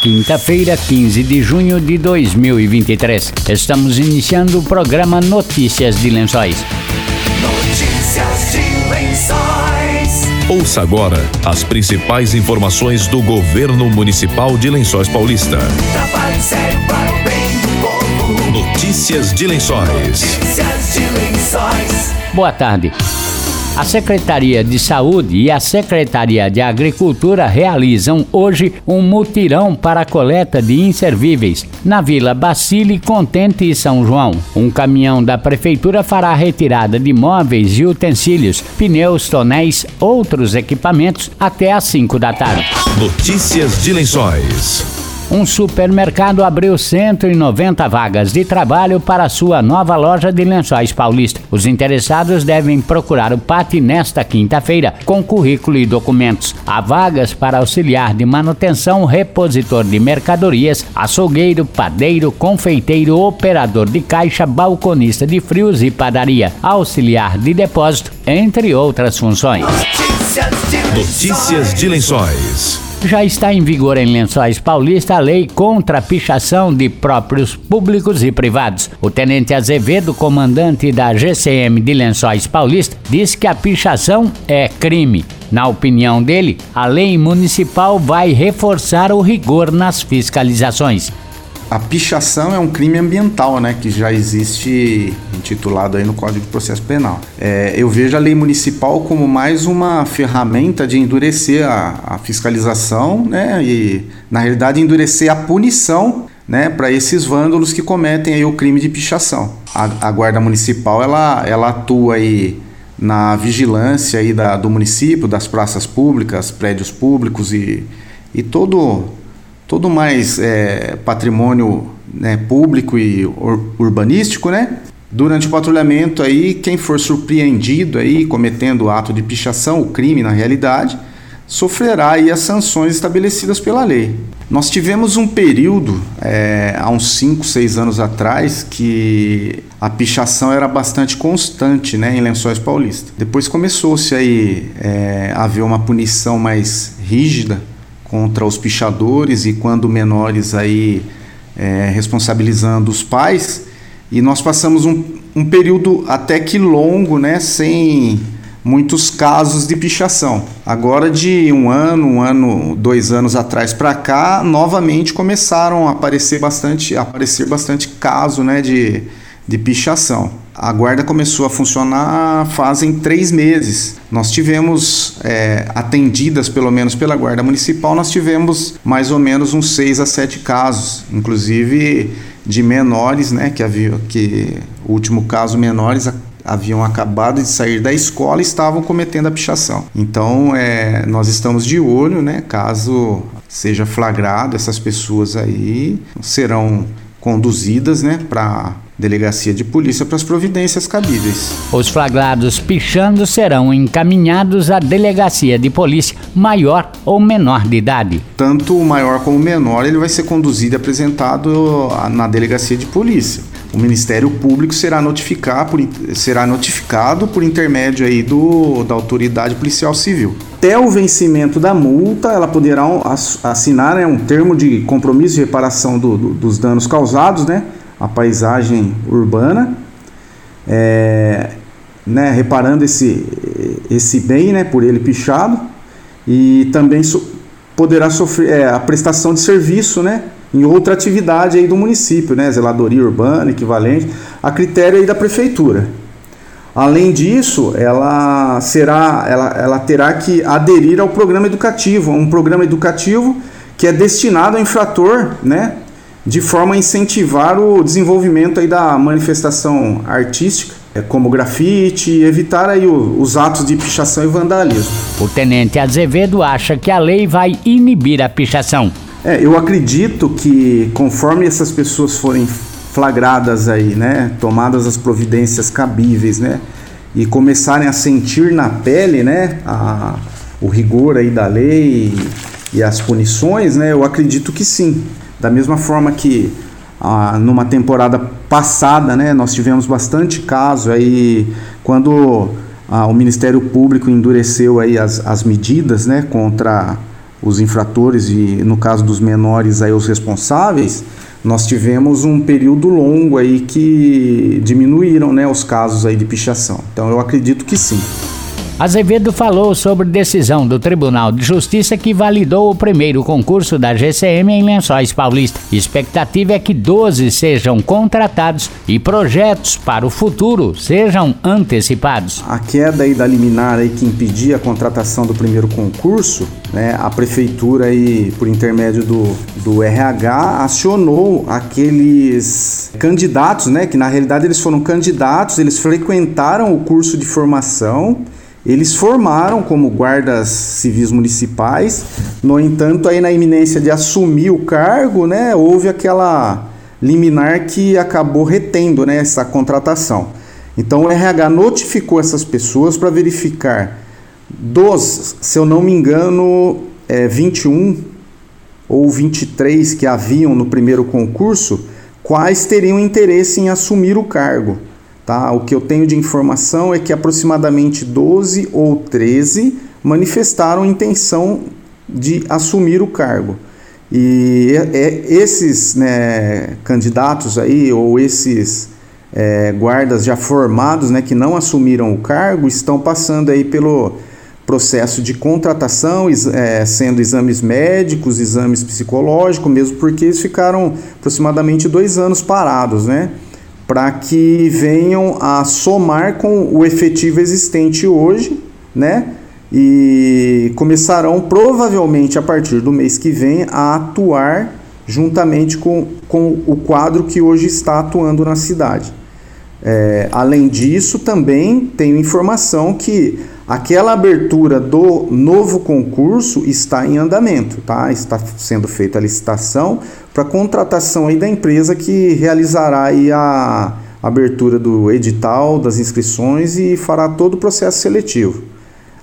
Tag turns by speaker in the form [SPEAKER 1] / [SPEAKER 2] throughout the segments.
[SPEAKER 1] quinta-feira, 15 de junho de 2023. Estamos iniciando o programa Notícias de Lençóis.
[SPEAKER 2] Notícias de Lençóis.
[SPEAKER 3] Ouça agora as principais informações do governo municipal de Lençóis Paulista. Notícias de Lençóis.
[SPEAKER 2] Notícias de Lençóis.
[SPEAKER 1] Boa tarde. A Secretaria de Saúde e a Secretaria de Agricultura realizam hoje um mutirão para a coleta de inservíveis na Vila Bacile, Contente e São João. Um caminhão da Prefeitura fará a retirada de móveis e utensílios, pneus, tonéis, outros equipamentos até às 5 da tarde.
[SPEAKER 3] Notícias de Lençóis.
[SPEAKER 1] Um supermercado abriu 190 vagas de trabalho para sua nova loja de lençóis paulista. Os interessados devem procurar o PAT nesta quinta-feira com currículo e documentos. Há vagas para auxiliar de manutenção, repositor de mercadorias, açougueiro, padeiro, confeiteiro, operador de caixa, balconista de frios e padaria, auxiliar de depósito, entre outras funções.
[SPEAKER 3] Notícias de Lençóis.
[SPEAKER 1] Já está em vigor em Lençóis Paulista a lei contra a pichação de próprios públicos e privados. O tenente Azevedo, comandante da GCM de Lençóis Paulista, diz que a pichação é crime. Na opinião dele, a lei municipal vai reforçar o rigor nas fiscalizações.
[SPEAKER 4] A pichação é um crime ambiental, né, que já existe intitulado aí no Código de Processo Penal. É, eu vejo a lei municipal como mais uma ferramenta de endurecer a, a fiscalização, né, e na realidade endurecer a punição, né, para esses vândalos que cometem aí o crime de pichação. A, a guarda municipal ela, ela atua aí na vigilância aí da, do município, das praças públicas, prédios públicos e, e todo todo mais é, patrimônio né, público e ur urbanístico, né? Durante o patrulhamento aí, quem for surpreendido aí cometendo ato de pichação, o crime na realidade, sofrerá aí as sanções estabelecidas pela lei. Nós tivemos um período, é, há uns 5, 6 anos atrás, que a pichação era bastante constante né, em Lençóis Paulista. Depois começou-se aí é, a haver uma punição mais rígida contra os pichadores e quando menores aí é, responsabilizando os pais e nós passamos um, um período até que longo, né, sem muitos casos de pichação. Agora de um ano, um ano, dois anos atrás para cá, novamente começaram a aparecer bastante, a aparecer bastante caso, né, de, de pichação. A guarda começou a funcionar fazem três meses. Nós tivemos é, atendidas, pelo menos pela guarda municipal, nós tivemos mais ou menos uns seis a sete casos, inclusive de menores, né, que havia que o último caso menores haviam acabado de sair da escola e estavam cometendo a pichação. Então, é, nós estamos de olho, né, caso seja flagrado essas pessoas aí serão conduzidas, né, para delegacia de polícia para as providências cabíveis.
[SPEAKER 1] Os flagrados pichando serão encaminhados à delegacia de polícia maior ou menor de idade.
[SPEAKER 4] Tanto o maior como o menor, ele vai ser conduzido e apresentado na delegacia de polícia. O Ministério Público será, notificar por, será notificado por intermédio aí do, da autoridade policial civil. Até o vencimento da multa, ela poderá assinar né, um termo de compromisso de reparação do, do, dos danos causados, né? A paisagem urbana, é, né, reparando esse, esse bem né, por ele pichado e também so, poderá sofrer é, a prestação de serviço né, em outra atividade aí do município, né, zeladoria urbana, equivalente, a critério aí da prefeitura. Além disso, ela será, ela, ela terá que aderir ao programa educativo, um programa educativo que é destinado ao infrator, né, de forma a incentivar o desenvolvimento aí da manifestação artística, é, como grafite, e evitar aí os atos de pichação e vandalismo.
[SPEAKER 1] O tenente Azevedo acha que a lei vai inibir a pichação.
[SPEAKER 4] É, eu acredito que conforme essas pessoas forem flagradas aí, né, tomadas as providências cabíveis, né, e começarem a sentir na pele, né, a, o rigor aí da lei e, e as punições, né, eu acredito que sim. Da mesma forma que ah, numa temporada passada, né, nós tivemos bastante caso aí quando ah, o Ministério Público endureceu aí as, as medidas, né, contra os infratores e no caso dos menores aí os responsáveis, nós tivemos um período longo aí que diminuíram né, os casos aí de pichação. Então eu acredito que sim.
[SPEAKER 1] Azevedo falou sobre decisão do Tribunal de Justiça que validou o primeiro concurso da GCM em Lençóis Paulista. Expectativa é que 12 sejam contratados e projetos para o futuro sejam antecipados.
[SPEAKER 4] A queda aí da liminar aí que impedia a contratação do primeiro concurso, né, a prefeitura aí por intermédio do, do RH acionou aqueles candidatos, né, que na realidade eles foram candidatos, eles frequentaram o curso de formação eles formaram como guardas civis municipais, no entanto, aí na iminência de assumir o cargo, né, houve aquela liminar que acabou retendo né, essa contratação. Então o RH notificou essas pessoas para verificar dos, se eu não me engano, é, 21 ou 23 que haviam no primeiro concurso, quais teriam interesse em assumir o cargo. Tá? O que eu tenho de informação é que aproximadamente 12 ou 13 manifestaram intenção de assumir o cargo. E é, é, esses né, candidatos aí, ou esses é, guardas já formados, né, que não assumiram o cargo, estão passando aí pelo processo de contratação, é, sendo exames médicos, exames psicológicos, mesmo porque eles ficaram aproximadamente dois anos parados, né? Para que venham a somar com o efetivo existente hoje, né? E começarão provavelmente a partir do mês que vem a atuar juntamente com, com o quadro que hoje está atuando na cidade. É, além disso, também tenho informação que aquela abertura do novo concurso está em andamento, tá? Está sendo feita a licitação para contratação aí da empresa que realizará aí a abertura do edital, das inscrições e fará todo o processo seletivo.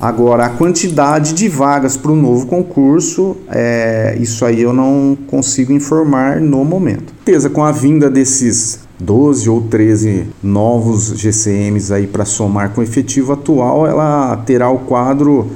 [SPEAKER 4] Agora, a quantidade de vagas para o novo concurso, é, isso aí eu não consigo informar no momento. Certeza, com a vinda desses 12 ou 13 novos GCMs aí para somar com o efetivo atual, ela terá o quadro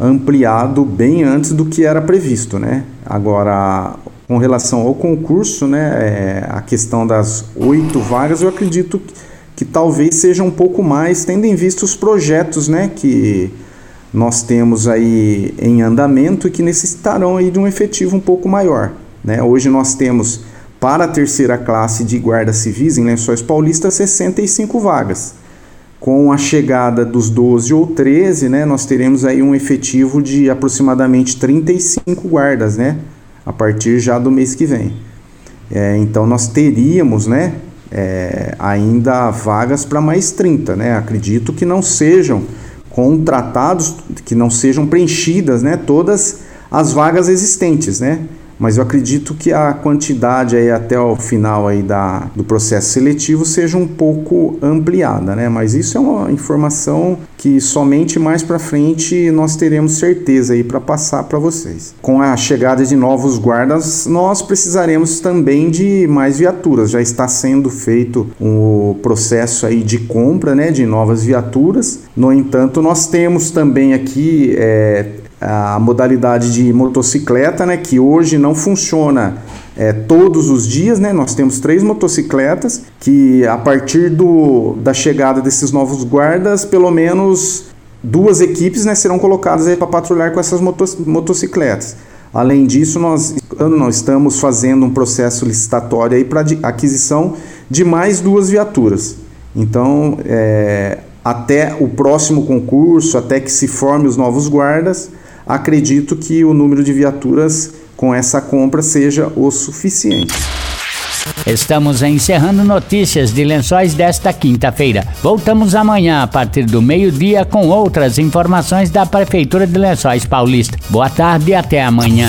[SPEAKER 4] ampliado bem antes do que era previsto, né? Agora, com relação ao concurso, né, é, a questão das oito vagas, eu acredito que, que, talvez seja um pouco mais, tendo em vista os projetos né, que nós temos aí em andamento e que necessitarão aí de um efetivo um pouco maior. Né? Hoje nós temos para a terceira classe de guarda civis em Lençóis Paulista 65 vagas. Com a chegada dos 12 ou 13, né, nós teremos aí um efetivo de aproximadamente 35 guardas, né? a partir já do mês que vem. É, então nós teríamos né, é, ainda vagas para mais 30. Né? Acredito que não sejam contratados, que não sejam preenchidas né, todas as vagas existentes. Né? Mas eu acredito que a quantidade aí até o final aí da, do processo seletivo seja um pouco ampliada, né? Mas isso é uma informação que somente mais para frente nós teremos certeza aí para passar para vocês. Com a chegada de novos guardas, nós precisaremos também de mais viaturas. Já está sendo feito o um processo aí de compra, né, de novas viaturas. No entanto, nós temos também aqui é, a modalidade de motocicleta, né, que hoje não funciona é, todos os dias, né? Nós temos três motocicletas que a partir do, da chegada desses novos guardas, pelo menos duas equipes né, serão colocadas para patrulhar com essas motocicletas. Além disso, nós, nós estamos fazendo um processo licitatório para aquisição de mais duas viaturas. Então, é, até o próximo concurso, até que se forme os novos guardas, acredito que o número de viaturas com essa compra seja o suficiente.
[SPEAKER 1] Estamos encerrando notícias de lençóis desta quinta-feira. Voltamos amanhã a partir do meio-dia com outras informações da Prefeitura de Lençóis Paulista. Boa tarde e até amanhã.